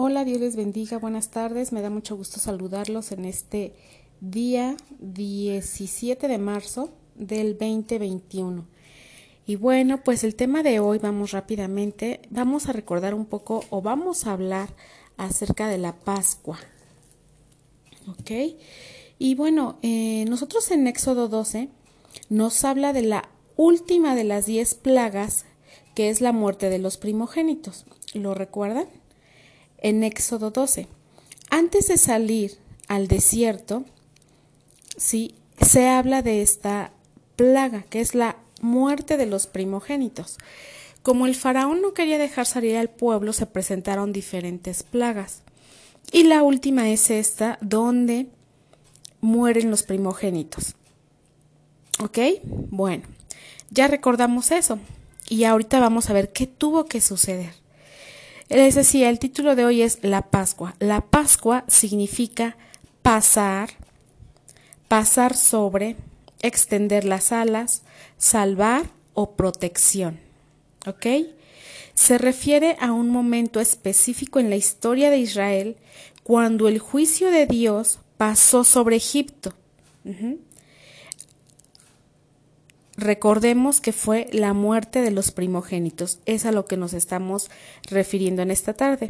Hola, Dios les bendiga, buenas tardes, me da mucho gusto saludarlos en este día 17 de marzo del 2021. Y bueno, pues el tema de hoy, vamos rápidamente, vamos a recordar un poco o vamos a hablar acerca de la Pascua. ¿Ok? Y bueno, eh, nosotros en Éxodo 12 nos habla de la última de las diez plagas, que es la muerte de los primogénitos. ¿Lo recuerdan? En Éxodo 12. Antes de salir al desierto, sí, se habla de esta plaga, que es la muerte de los primogénitos. Como el faraón no quería dejar salir al pueblo, se presentaron diferentes plagas. Y la última es esta, donde mueren los primogénitos. ¿Ok? Bueno, ya recordamos eso. Y ahorita vamos a ver qué tuvo que suceder. Les decía, el título de hoy es La Pascua. La Pascua significa pasar, pasar sobre, extender las alas, salvar o protección. ¿Ok? Se refiere a un momento específico en la historia de Israel cuando el juicio de Dios pasó sobre Egipto. Recordemos que fue la muerte de los primogénitos. Es a lo que nos estamos refiriendo en esta tarde.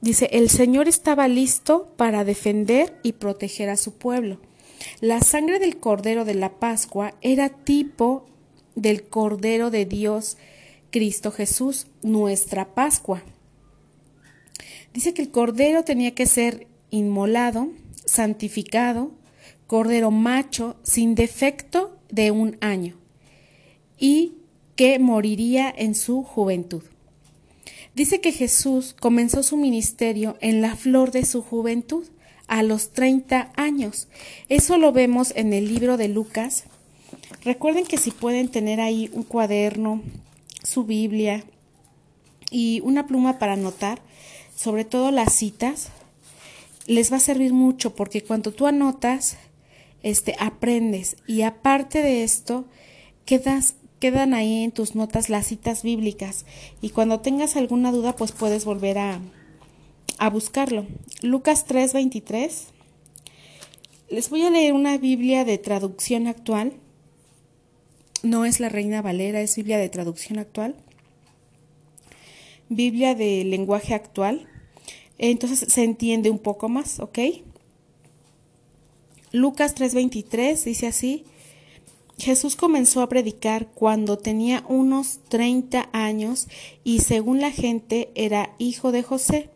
Dice, el Señor estaba listo para defender y proteger a su pueblo. La sangre del Cordero de la Pascua era tipo del Cordero de Dios, Cristo Jesús, nuestra Pascua. Dice que el Cordero tenía que ser inmolado, santificado, Cordero macho, sin defecto de un año y que moriría en su juventud. Dice que Jesús comenzó su ministerio en la flor de su juventud, a los 30 años. Eso lo vemos en el libro de Lucas. Recuerden que si pueden tener ahí un cuaderno, su Biblia y una pluma para anotar, sobre todo las citas, les va a servir mucho porque cuando tú anotas, este, aprendes y aparte de esto, quedas quedan ahí en tus notas las citas bíblicas y cuando tengas alguna duda pues puedes volver a, a buscarlo. Lucas 3:23. Les voy a leer una Biblia de traducción actual. No es la Reina Valera, es Biblia de traducción actual. Biblia de lenguaje actual. Entonces se entiende un poco más, ¿ok? Lucas 3:23 dice así. Jesús comenzó a predicar cuando tenía unos 30 años y según la gente era hijo de José.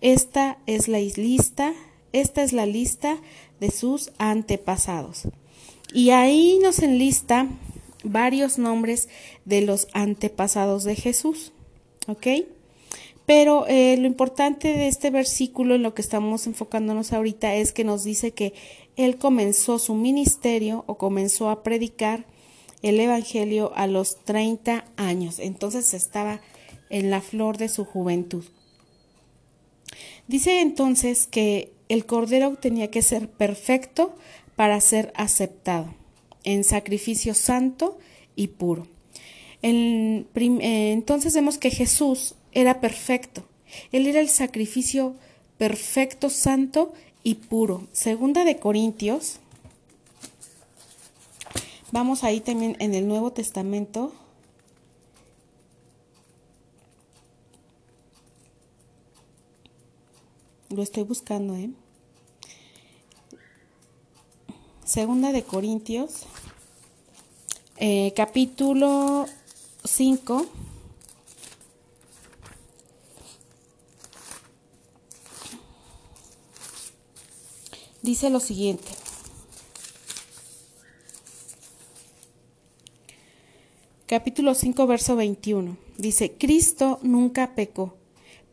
Esta es la lista, esta es la lista de sus antepasados. Y ahí nos enlista varios nombres de los antepasados de Jesús. ¿Ok? Pero eh, lo importante de este versículo, en lo que estamos enfocándonos ahorita, es que nos dice que él comenzó su ministerio o comenzó a predicar el Evangelio a los 30 años. Entonces estaba en la flor de su juventud. Dice entonces que el cordero tenía que ser perfecto para ser aceptado, en sacrificio santo y puro. Eh, entonces vemos que Jesús era perfecto. Él era el sacrificio perfecto, santo y puro. Segunda de Corintios. Vamos ahí también en el Nuevo Testamento. Lo estoy buscando, ¿eh? Segunda de Corintios, eh, capítulo 5. Dice lo siguiente. Capítulo 5, verso 21. Dice, Cristo nunca pecó,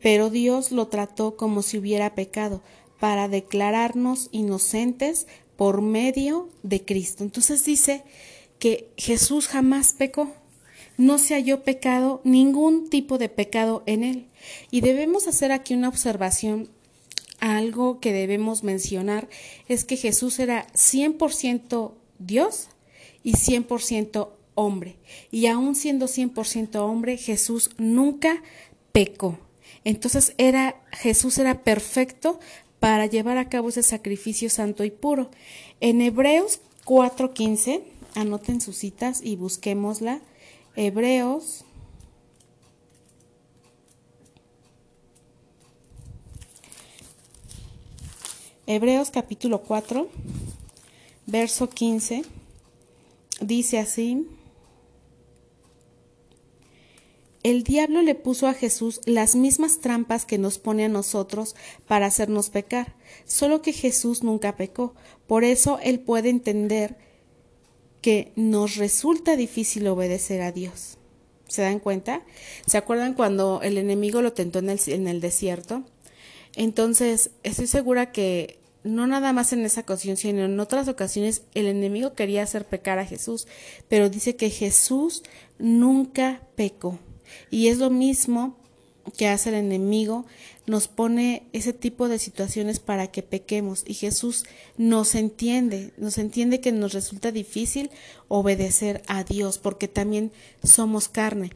pero Dios lo trató como si hubiera pecado, para declararnos inocentes por medio de Cristo. Entonces dice que Jesús jamás pecó, no se halló pecado, ningún tipo de pecado en él. Y debemos hacer aquí una observación algo que debemos mencionar es que Jesús era 100% Dios y 100% hombre. Y aún siendo 100% hombre, Jesús nunca pecó. Entonces era Jesús era perfecto para llevar a cabo ese sacrificio santo y puro. En Hebreos 4:15, anoten sus citas y busquémosla. Hebreos Hebreos capítulo 4, verso 15, dice así, el diablo le puso a Jesús las mismas trampas que nos pone a nosotros para hacernos pecar, solo que Jesús nunca pecó, por eso él puede entender que nos resulta difícil obedecer a Dios. ¿Se dan cuenta? ¿Se acuerdan cuando el enemigo lo tentó en el, en el desierto? Entonces, estoy segura que no nada más en esa ocasión, sino en otras ocasiones el enemigo quería hacer pecar a Jesús, pero dice que Jesús nunca pecó. Y es lo mismo que hace el enemigo, nos pone ese tipo de situaciones para que pequemos y Jesús nos entiende, nos entiende que nos resulta difícil obedecer a Dios porque también somos carne.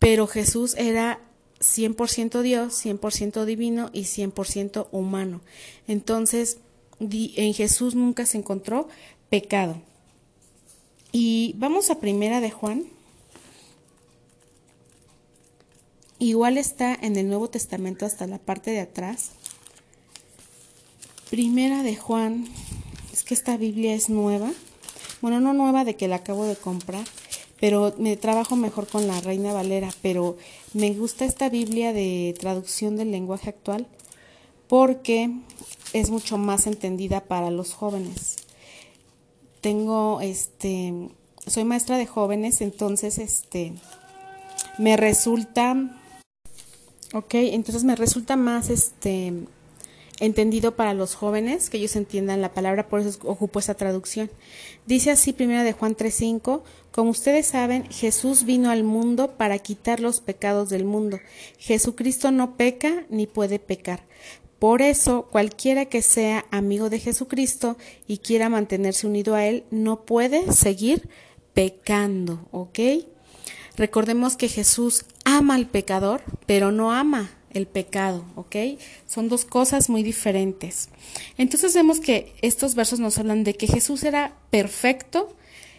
Pero Jesús era 100% Dios, 100% divino y 100% humano. Entonces, en Jesús nunca se encontró pecado. Y vamos a primera de Juan. Igual está en el Nuevo Testamento hasta la parte de atrás. Primera de Juan. Es que esta Biblia es nueva. Bueno, no nueva de que la acabo de comprar pero me trabajo mejor con la Reina Valera, pero me gusta esta Biblia de traducción del lenguaje actual porque es mucho más entendida para los jóvenes. Tengo este soy maestra de jóvenes, entonces este me resulta ok, entonces me resulta más este entendido para los jóvenes, que ellos entiendan la palabra, por eso ocupo esa traducción. Dice así primera de Juan 3:5, como ustedes saben, Jesús vino al mundo para quitar los pecados del mundo. Jesucristo no peca ni puede pecar. Por eso, cualquiera que sea amigo de Jesucristo y quiera mantenerse unido a Él, no puede seguir pecando, ¿ok? Recordemos que Jesús ama al pecador, pero no ama el pecado, ¿ok? Son dos cosas muy diferentes. Entonces vemos que estos versos nos hablan de que Jesús era perfecto,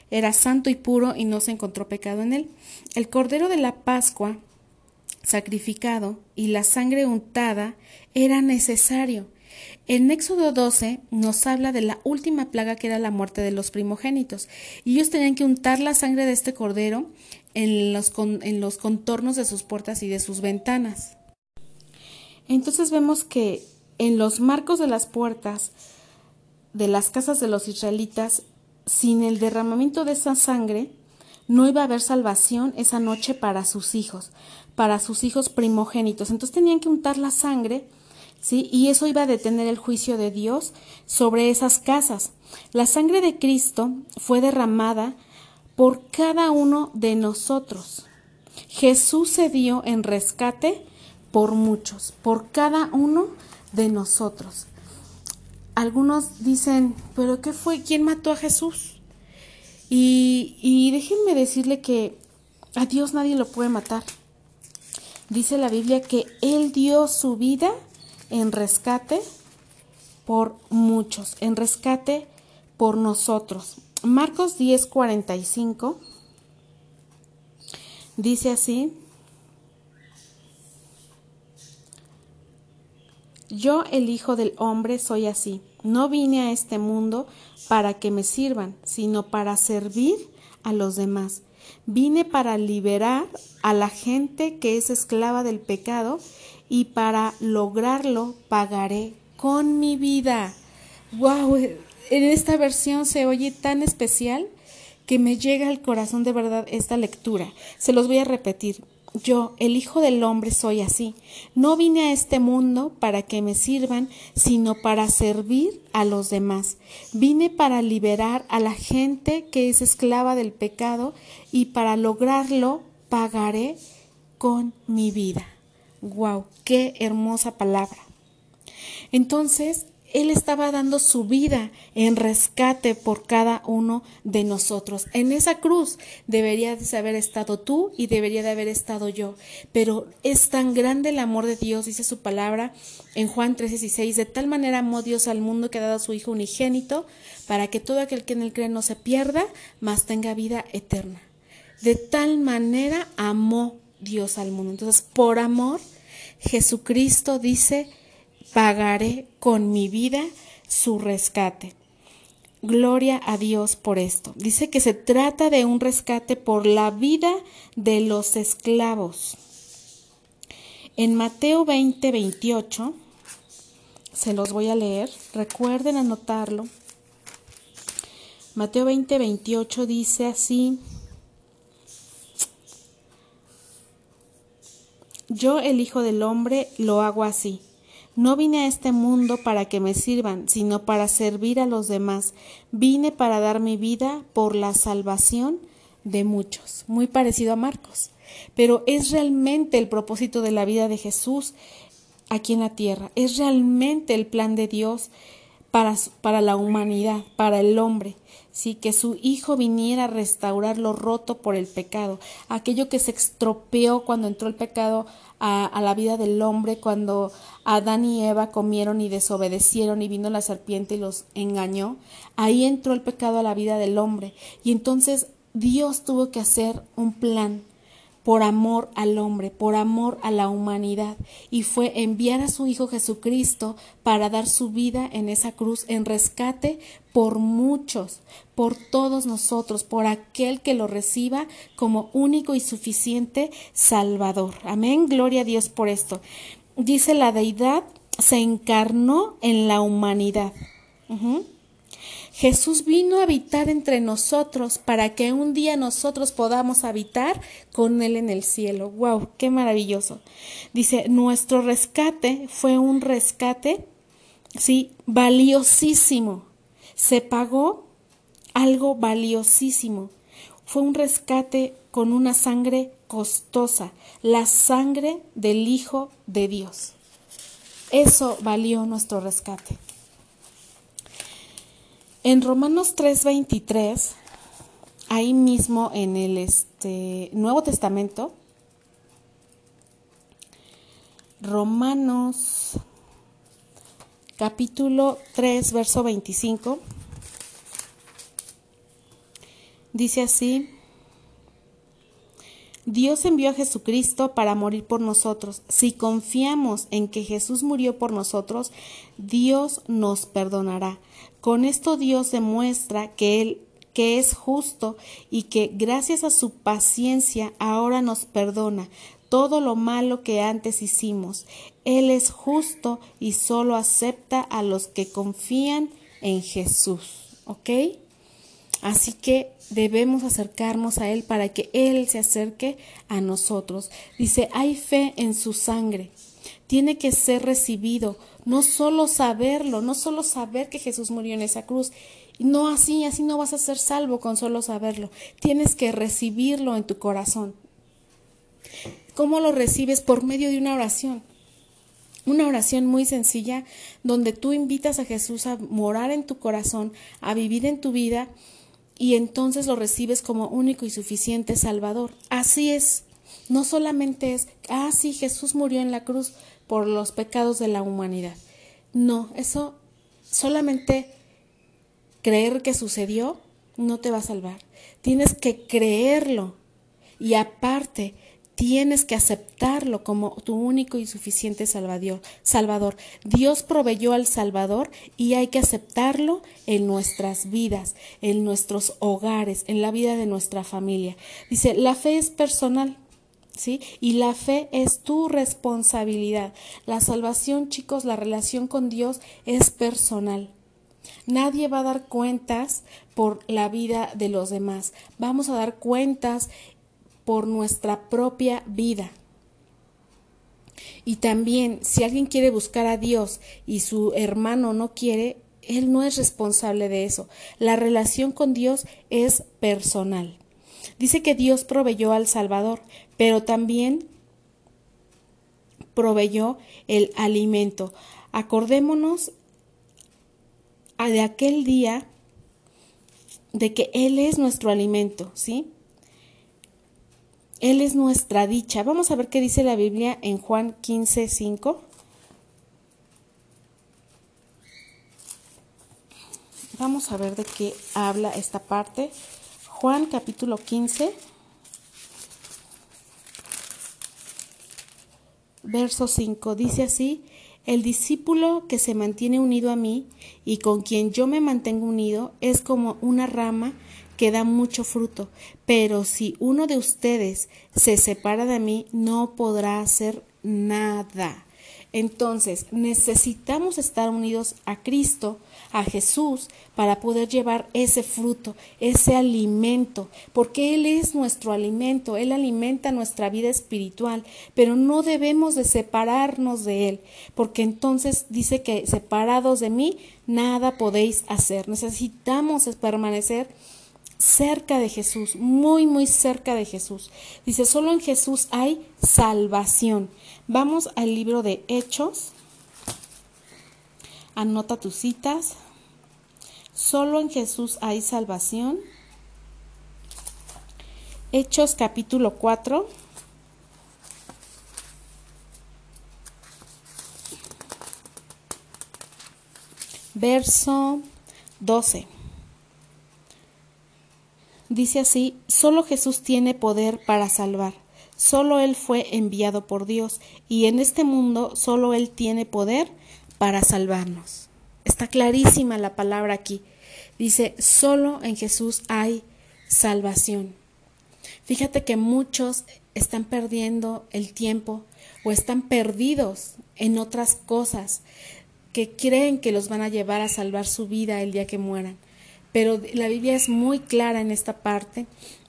era santo y puro y no se encontró pecado en él. El cordero de la Pascua sacrificado y la sangre untada era necesario. En Éxodo 12 nos habla de la última plaga que era la muerte de los primogénitos. Y ellos tenían que untar la sangre de este cordero en los, en los contornos de sus puertas y de sus ventanas. Entonces vemos que en los marcos de las puertas de las casas de los israelitas, sin el derramamiento de esa sangre, no iba a haber salvación esa noche para sus hijos, para sus hijos primogénitos. Entonces tenían que untar la sangre, ¿sí? Y eso iba a detener el juicio de Dios sobre esas casas. La sangre de Cristo fue derramada por cada uno de nosotros. Jesús se dio en rescate por muchos, por cada uno de nosotros. Algunos dicen, pero ¿qué fue? ¿Quién mató a Jesús? Y, déjenme decirle que a Dios nadie lo puede matar. Dice la Biblia que Él dio su vida en rescate por muchos, en rescate por nosotros. Marcos 10:45 dice así, Yo, el Hijo del Hombre, soy así. No vine a este mundo para que me sirvan, sino para servir a los demás. Vine para liberar a la gente que es esclava del pecado y para lograrlo pagaré con mi vida. ¡Wow! En esta versión se oye tan especial que me llega al corazón de verdad esta lectura. Se los voy a repetir. Yo, el Hijo del Hombre, soy así. No vine a este mundo para que me sirvan, sino para servir a los demás. Vine para liberar a la gente que es esclava del pecado y para lograrlo pagaré con mi vida. ¡Wow! ¡Qué hermosa palabra! Entonces, Él estaba dando su vida en rescate por cada uno de nosotros. En esa cruz deberías de haber estado tú y debería de haber estado yo. Pero es tan grande el amor de Dios, dice su palabra en Juan 3:16, de tal manera amó Dios al mundo que ha dado a su Hijo unigénito para que todo aquel que en él cree no se pierda, mas tenga vida eterna. De tal manera amó Dios al mundo. Entonces, por amor, Jesucristo dice, pagaré con mi vida su rescate. Gloria a Dios por esto. Dice que se trata de un rescate por la vida de los esclavos. En Mateo 20, 28, se los voy a leer, recuerden anotarlo. Mateo 20, 28 dice así, Yo el Hijo del Hombre lo hago así. No vine a este mundo para que me sirvan, sino para servir a los demás. Vine para dar mi vida por la salvación de muchos. Muy parecido a Marcos. Pero es realmente el propósito de la vida de Jesús aquí en la tierra. Es realmente el plan de Dios para, la humanidad, para el hombre sí, que su Hijo viniera a restaurar lo roto por el pecado, aquello que se estropeó cuando entró el pecado a, la vida del hombre, cuando Adán y Eva comieron y desobedecieron y vino la serpiente y los engañó, ahí entró el pecado a la vida del hombre. Y entonces Dios tuvo que hacer un plan por amor al hombre, por amor a la humanidad, y fue enviar a su Hijo Jesucristo para dar su vida en esa cruz en rescate por muchos, por todos nosotros, por aquel que lo reciba como único y suficiente Salvador. Amén, gloria a Dios por esto. Dice la deidad se encarnó en la humanidad. Jesús vino a habitar entre nosotros para que un día nosotros podamos habitar con Él en el cielo. ¡Wow! ¡Qué maravilloso! Dice, nuestro rescate fue un rescate, sí, valiosísimo. Se pagó algo valiosísimo. Fue un rescate con una sangre costosa, la sangre del Hijo de Dios. Eso valió nuestro rescate. En Romanos 3:23, ahí mismo en el este, Nuevo Testamento, Romanos capítulo 3, verso 25, dice así, Dios envió a Jesucristo para morir por nosotros. Si confiamos en que Jesús murió por nosotros, Dios nos perdonará. Con esto Dios demuestra que Él que es justo y que gracias a su paciencia ahora nos perdona todo lo malo que antes hicimos. Él es justo y solo acepta a los que confían en Jesús. ¿Ok? Así que debemos acercarnos a Él para que Él se acerque a nosotros. Dice, hay fe en su sangre. Tiene que ser recibido no solo saberlo, no solo saber que Jesús murió en esa cruz, no así, así no vas a ser salvo con solo saberlo, tienes que recibirlo en tu corazón. ¿Cómo lo recibes? Por medio de una oración. Una oración muy sencilla donde tú invitas a Jesús a morar en tu corazón, a vivir en tu vida y entonces lo recibes como único y suficiente Salvador. Así es. No solamente es, ah, sí, Jesús murió en la cruz, por los pecados de la humanidad. No, eso solamente creer que sucedió no te va a salvar. Tienes que creerlo y aparte tienes que aceptarlo como tu único y suficiente salvador. Salvador. Dios proveyó al Salvador y hay que aceptarlo en nuestras vidas, en nuestros hogares, en la vida de nuestra familia. Dice, la fe es personal. ¿sí? Y la fe es tu responsabilidad. La salvación, chicos, la relación con Dios es personal. Nadie va a dar cuentas por la vida de los demás. Vamos a dar cuentas por nuestra propia vida. Y también, si alguien quiere buscar a Dios y su hermano no quiere, él no es responsable de eso. La relación con Dios es personal. Dice que Dios proveyó al Salvador, pero también proveyó el alimento. Acordémonos de aquel día de que Él es nuestro alimento, ¿sí? Él es nuestra dicha. Vamos a ver qué dice la Biblia en Juan 15, 5. Vamos a ver de qué habla esta parte. Juan capítulo 15, verso 5. Dice así, el discípulo que se mantiene unido a mí y con quien yo me mantengo unido es como una rama que da mucho fruto, pero si uno de ustedes se separa de mí, no podrá hacer nada. Entonces, necesitamos estar unidos a Cristo, a Jesús, para poder llevar ese fruto, ese alimento, porque Él es nuestro alimento, Él alimenta nuestra vida espiritual, pero no debemos de separarnos de Él, porque entonces dice que separados de mí, nada podéis hacer. Necesitamos permanecer cerca de Jesús, muy, muy cerca de Jesús. Dice, solo en Jesús hay salvación. Vamos al libro de Hechos. Anota tus citas. Solo en Jesús hay salvación. Hechos capítulo 4. Verso 12. Dice así, solo Jesús tiene poder para salvar, solo Él fue enviado por Dios y en este mundo solo Él tiene poder para salvarnos. Está clarísima la palabra aquí. Dice, solo en Jesús hay salvación. Fíjate que muchos están perdiendo el tiempo o están perdidos en otras cosas que creen que los van a llevar a salvar su vida el día que mueran. Pero la Biblia es muy clara en esta parte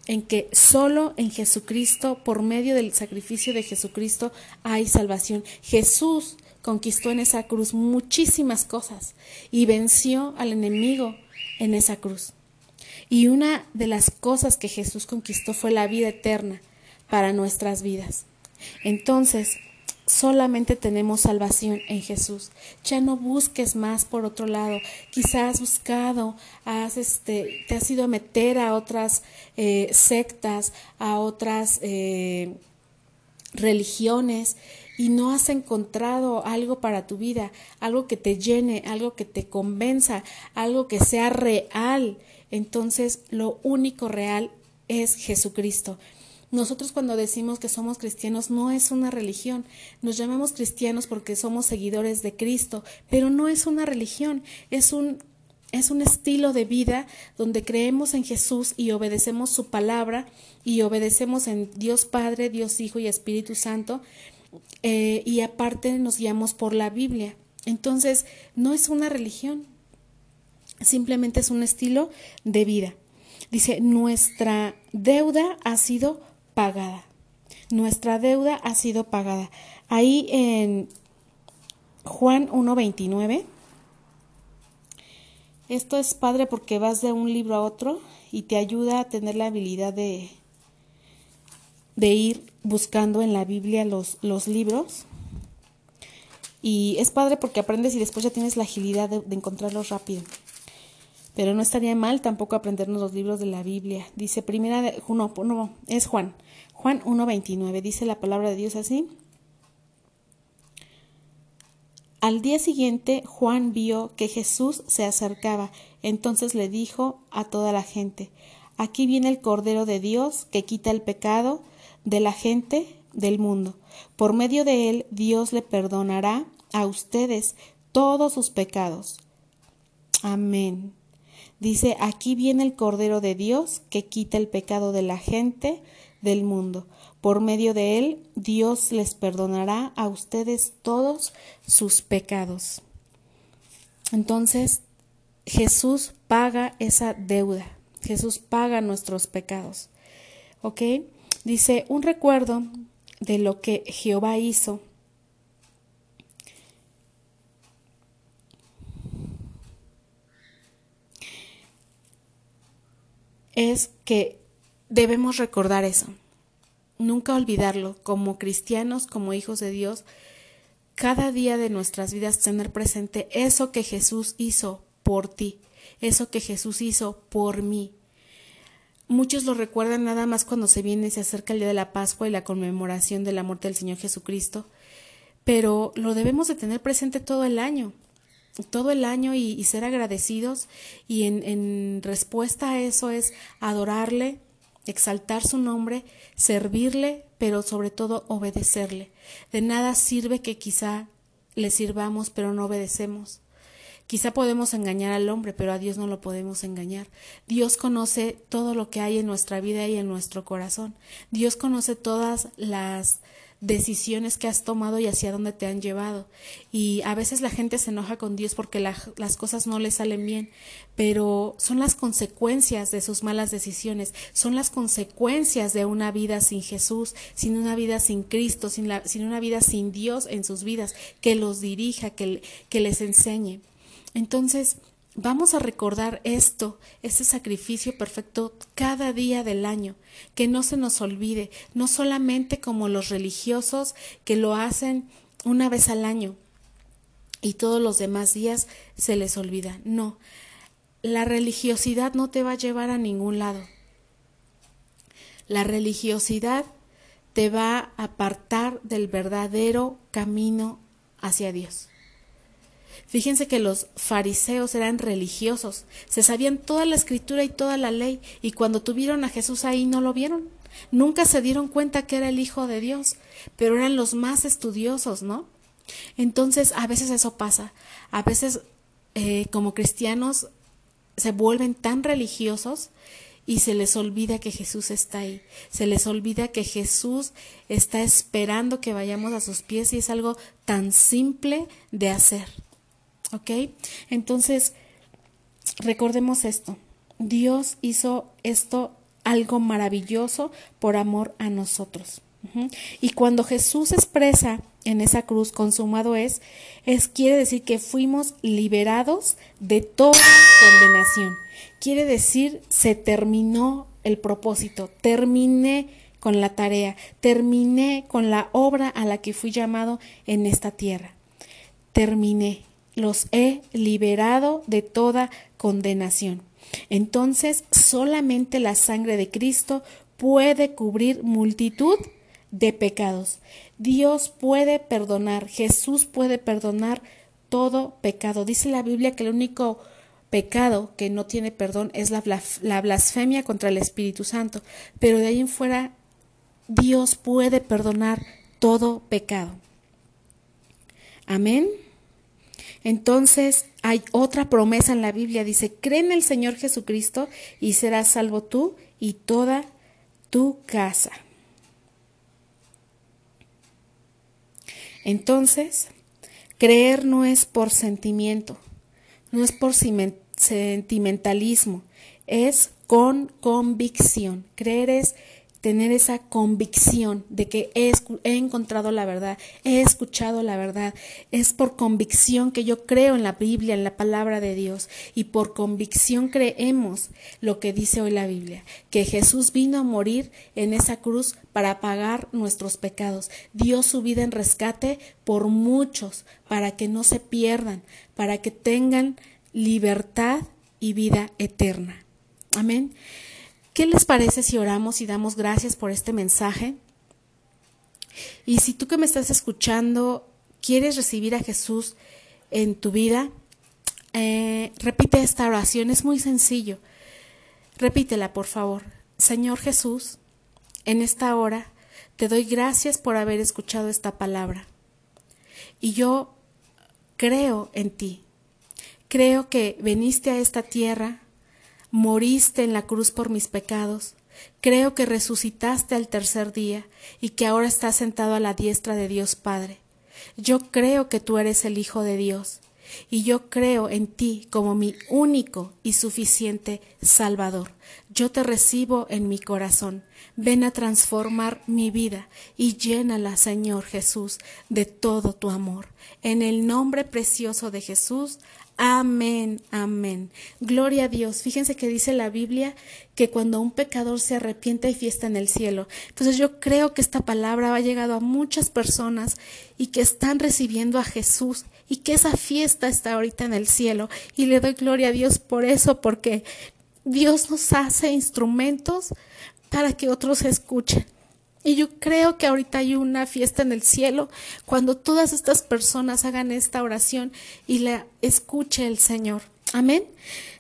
en que solo en Jesucristo, por medio del sacrificio de Jesucristo, hay salvación. Jesús conquistó en esa cruz muchísimas cosas y venció al enemigo en esa cruz. Y una de las cosas que Jesús conquistó fue la vida eterna para nuestras vidas. Entonces, Solamente tenemos salvación en Jesús. Ya no busques más por otro lado. Quizás has buscado, has, este, te has ido a meter a otras eh, sectas, a otras eh, religiones y no has encontrado algo para tu vida, algo que te llene, algo que te convenza, algo que sea real. Entonces lo único real es Jesucristo. Nosotros cuando decimos que somos cristianos no es una religión, nos llamamos cristianos porque somos seguidores de Cristo, pero no es una religión, es un es un estilo de vida donde creemos en Jesús y obedecemos su palabra y obedecemos en Dios Padre, Dios Hijo y Espíritu Santo eh, y aparte nos guiamos por la Biblia. Entonces, no es una religión, simplemente es un estilo de vida. Dice, nuestra deuda ha sido pagada. Nuestra deuda ha sido pagada. Ahí en Juan 1.29. Esto es padre porque vas de un libro a otro y te ayuda a tener la habilidad de, de ir buscando en la Biblia los, los libros. Y es padre porque aprendes y después ya tienes la agilidad de, de encontrarlos rápido. Pero no estaría mal tampoco aprendernos los libros de la Biblia. Dice primera de, no, no, es Juan. Juan 1.29 dice la palabra de Dios así. Al día siguiente Juan vio que Jesús se acercaba, entonces le dijo a toda la gente, Aquí viene el Cordero de Dios que quita el pecado de la gente del mundo. Por medio de él Dios le perdonará a ustedes todos sus pecados. Amén. Dice, aquí viene el Cordero de Dios que quita el pecado de la gente del mundo. Por medio de él, Dios les perdonará a ustedes todos sus pecados. Entonces, Jesús paga esa deuda. Jesús paga nuestros pecados. ¿Ok? Dice, un recuerdo de lo que Jehová hizo es que debemos recordar eso, nunca olvidarlo, como cristianos, como hijos de Dios, cada día de nuestras vidas tener presente eso que Jesús hizo por ti, eso que Jesús hizo por mí. Muchos lo recuerdan nada más cuando se viene y se acerca el día de la Pascua y la conmemoración de la muerte del Señor Jesucristo, pero lo debemos de tener presente todo el año, todo el año y, ser agradecidos y en, en respuesta a eso es adorarle, exaltar su nombre, servirle, pero sobre todo obedecerle. De nada sirve que quizá le sirvamos, pero no obedecemos. Quizá podemos engañar al hombre, pero a Dios no lo podemos engañar. Dios conoce todo lo que hay en nuestra vida y en nuestro corazón. Dios conoce todas las decisiones que has tomado y hacia dónde te han llevado. Y a veces la gente se enoja con Dios porque las cosas no le salen bien, pero son las consecuencias de sus malas decisiones, son las consecuencias de una vida sin Jesús, sin una vida sin Cristo, sin, sin una vida sin Dios en sus vidas, que los dirija, que, que les enseñe. Entonces, Vamos a recordar esto, este sacrificio perfecto cada día del año, que no se nos olvide, no solamente como los religiosos que lo hacen una vez al año y todos los demás días se les olvida. No, la religiosidad no te va a llevar a ningún lado. La religiosidad te va a apartar del verdadero camino hacia Dios. Fíjense que los fariseos eran religiosos, se sabían toda la escritura y toda la ley, y cuando tuvieron a Jesús ahí no lo vieron. Nunca se dieron cuenta que era el Hijo de Dios, pero eran los más estudiosos, ¿no? Entonces, a veces eso pasa. A veces, eh, como cristianos, se vuelven tan religiosos y se les olvida que Jesús está ahí. Se les olvida que Jesús está esperando que vayamos a sus pies y es algo tan simple de hacer. ¿Ok? Entonces, recordemos esto. Dios hizo esto algo maravilloso por amor a nosotros. Y cuando Jesús expresa en esa cruz consumado es, es quiere decir que fuimos liberados de toda condenación. Quiere decir se terminó el propósito, terminé con la tarea, terminé con la obra a la que fui llamado en esta tierra. Terminé, los he liberado de toda condenación. Entonces solamente la sangre de Cristo puede cubrir multitud de pecados. Dios puede perdonar, Jesús puede perdonar todo pecado. Dice la Biblia que el único pecado que no tiene perdón es la, la blasfemia contra el Espíritu Santo, pero de ahí en fuera Dios puede perdonar todo pecado. Amén. Entonces hay otra promesa en la Biblia, dice, cree en el Señor Jesucristo y serás salvo tú y toda tu casa. Entonces, creer no es por sentimiento, no es por sentimentalismo, es con convicción. Creer es tener esa convicción de que he, encontrado la verdad, he escuchado la verdad. Es por convicción que yo creo en la Biblia, en la palabra de Dios, y por convicción creemos lo que dice hoy la Biblia, que Jesús vino a morir en esa cruz para pagar nuestros pecados. Dio su vida en rescate por muchos, para que no se pierdan, para que tengan libertad y vida eterna. Amén. ¿Qué les parece si oramos y damos gracias por este mensaje? Y si tú que me estás escuchando quieres recibir a Jesús en tu vida, eh, repite esta oración, es muy sencillo. Repítela, por favor. Señor Jesús, en esta hora te doy gracias por haber escuchado esta palabra. Y yo creo en ti. Creo que viniste a esta tierra moriste en la cruz por mis pecados, creo que resucitaste al tercer día y que ahora estás sentado a la diestra de Dios Padre. Yo creo que tú eres el Hijo de Dios y yo creo en ti como mi único y suficiente Salvador. yo te recibo en mi corazón. Ven a transformar mi vida y llénala, Señor Jesús, de todo tu amor. En el nombre precioso de Jesús. Amén, amén. Gloria a Dios. Fíjense que dice la Biblia que cuando un pecador se arrepiente hay fiesta en el cielo. Entonces yo creo que esta palabra ha llegado a muchas personas y que están recibiendo a Jesús y que esa fiesta está ahorita en el cielo. Y le doy gloria a Dios por eso, porque Dios nos hace instrumentos para que otros escuchen. Y yo creo que ahorita hay una fiesta en el cielo cuando todas estas personas hagan esta oración y la escuche el Señor. Amén.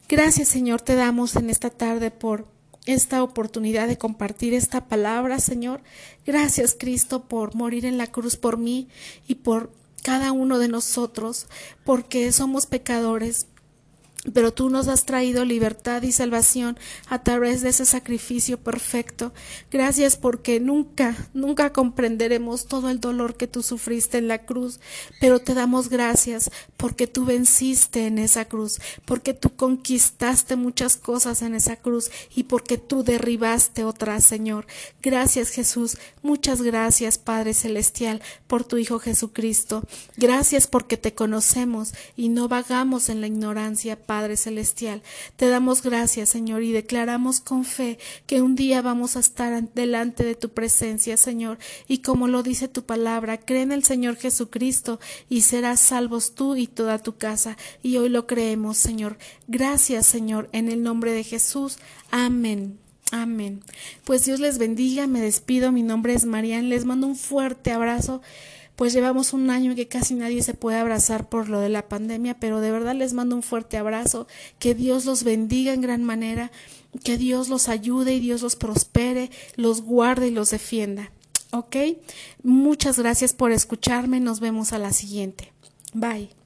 Gracias Señor te damos en esta tarde por esta oportunidad de compartir esta palabra, Señor. Gracias Cristo por morir en la cruz por mí y por cada uno de nosotros, porque somos pecadores, pero tú nos has traído libertad y salvación a través de ese sacrificio perfecto. Gracias porque nunca, nunca comprenderemos todo el dolor que tú sufriste en la cruz, pero te damos gracias porque tú venciste en esa cruz, porque tú conquistaste muchas cosas en esa cruz y porque tú derribaste otras, Señor. Gracias Jesús, muchas gracias Padre Celestial por tu Hijo Jesucristo. Gracias porque te conocemos y no vagamos en la ignorancia, Padre Celestial. Te damos gracias, Señor, y declaramos con fe que un día vamos a estar delante de tu presencia, Señor. Y como lo dice tu palabra, cree en el Señor Jesucristo y serás salvos tú y toda tu casa. Y hoy lo creemos, Señor. Gracias, Señor, en el nombre de Jesús. Amén. Amén. Pues Dios les bendiga, me despido, mi nombre es Marian, les mando un fuerte abrazo pues llevamos un año que casi nadie se puede abrazar por lo de la pandemia, pero de verdad les mando un fuerte abrazo, que Dios los bendiga en gran manera, que Dios los ayude y Dios los prospere, los guarde y los defienda. ¿Ok? Muchas gracias por escucharme, nos vemos a la siguiente. Bye.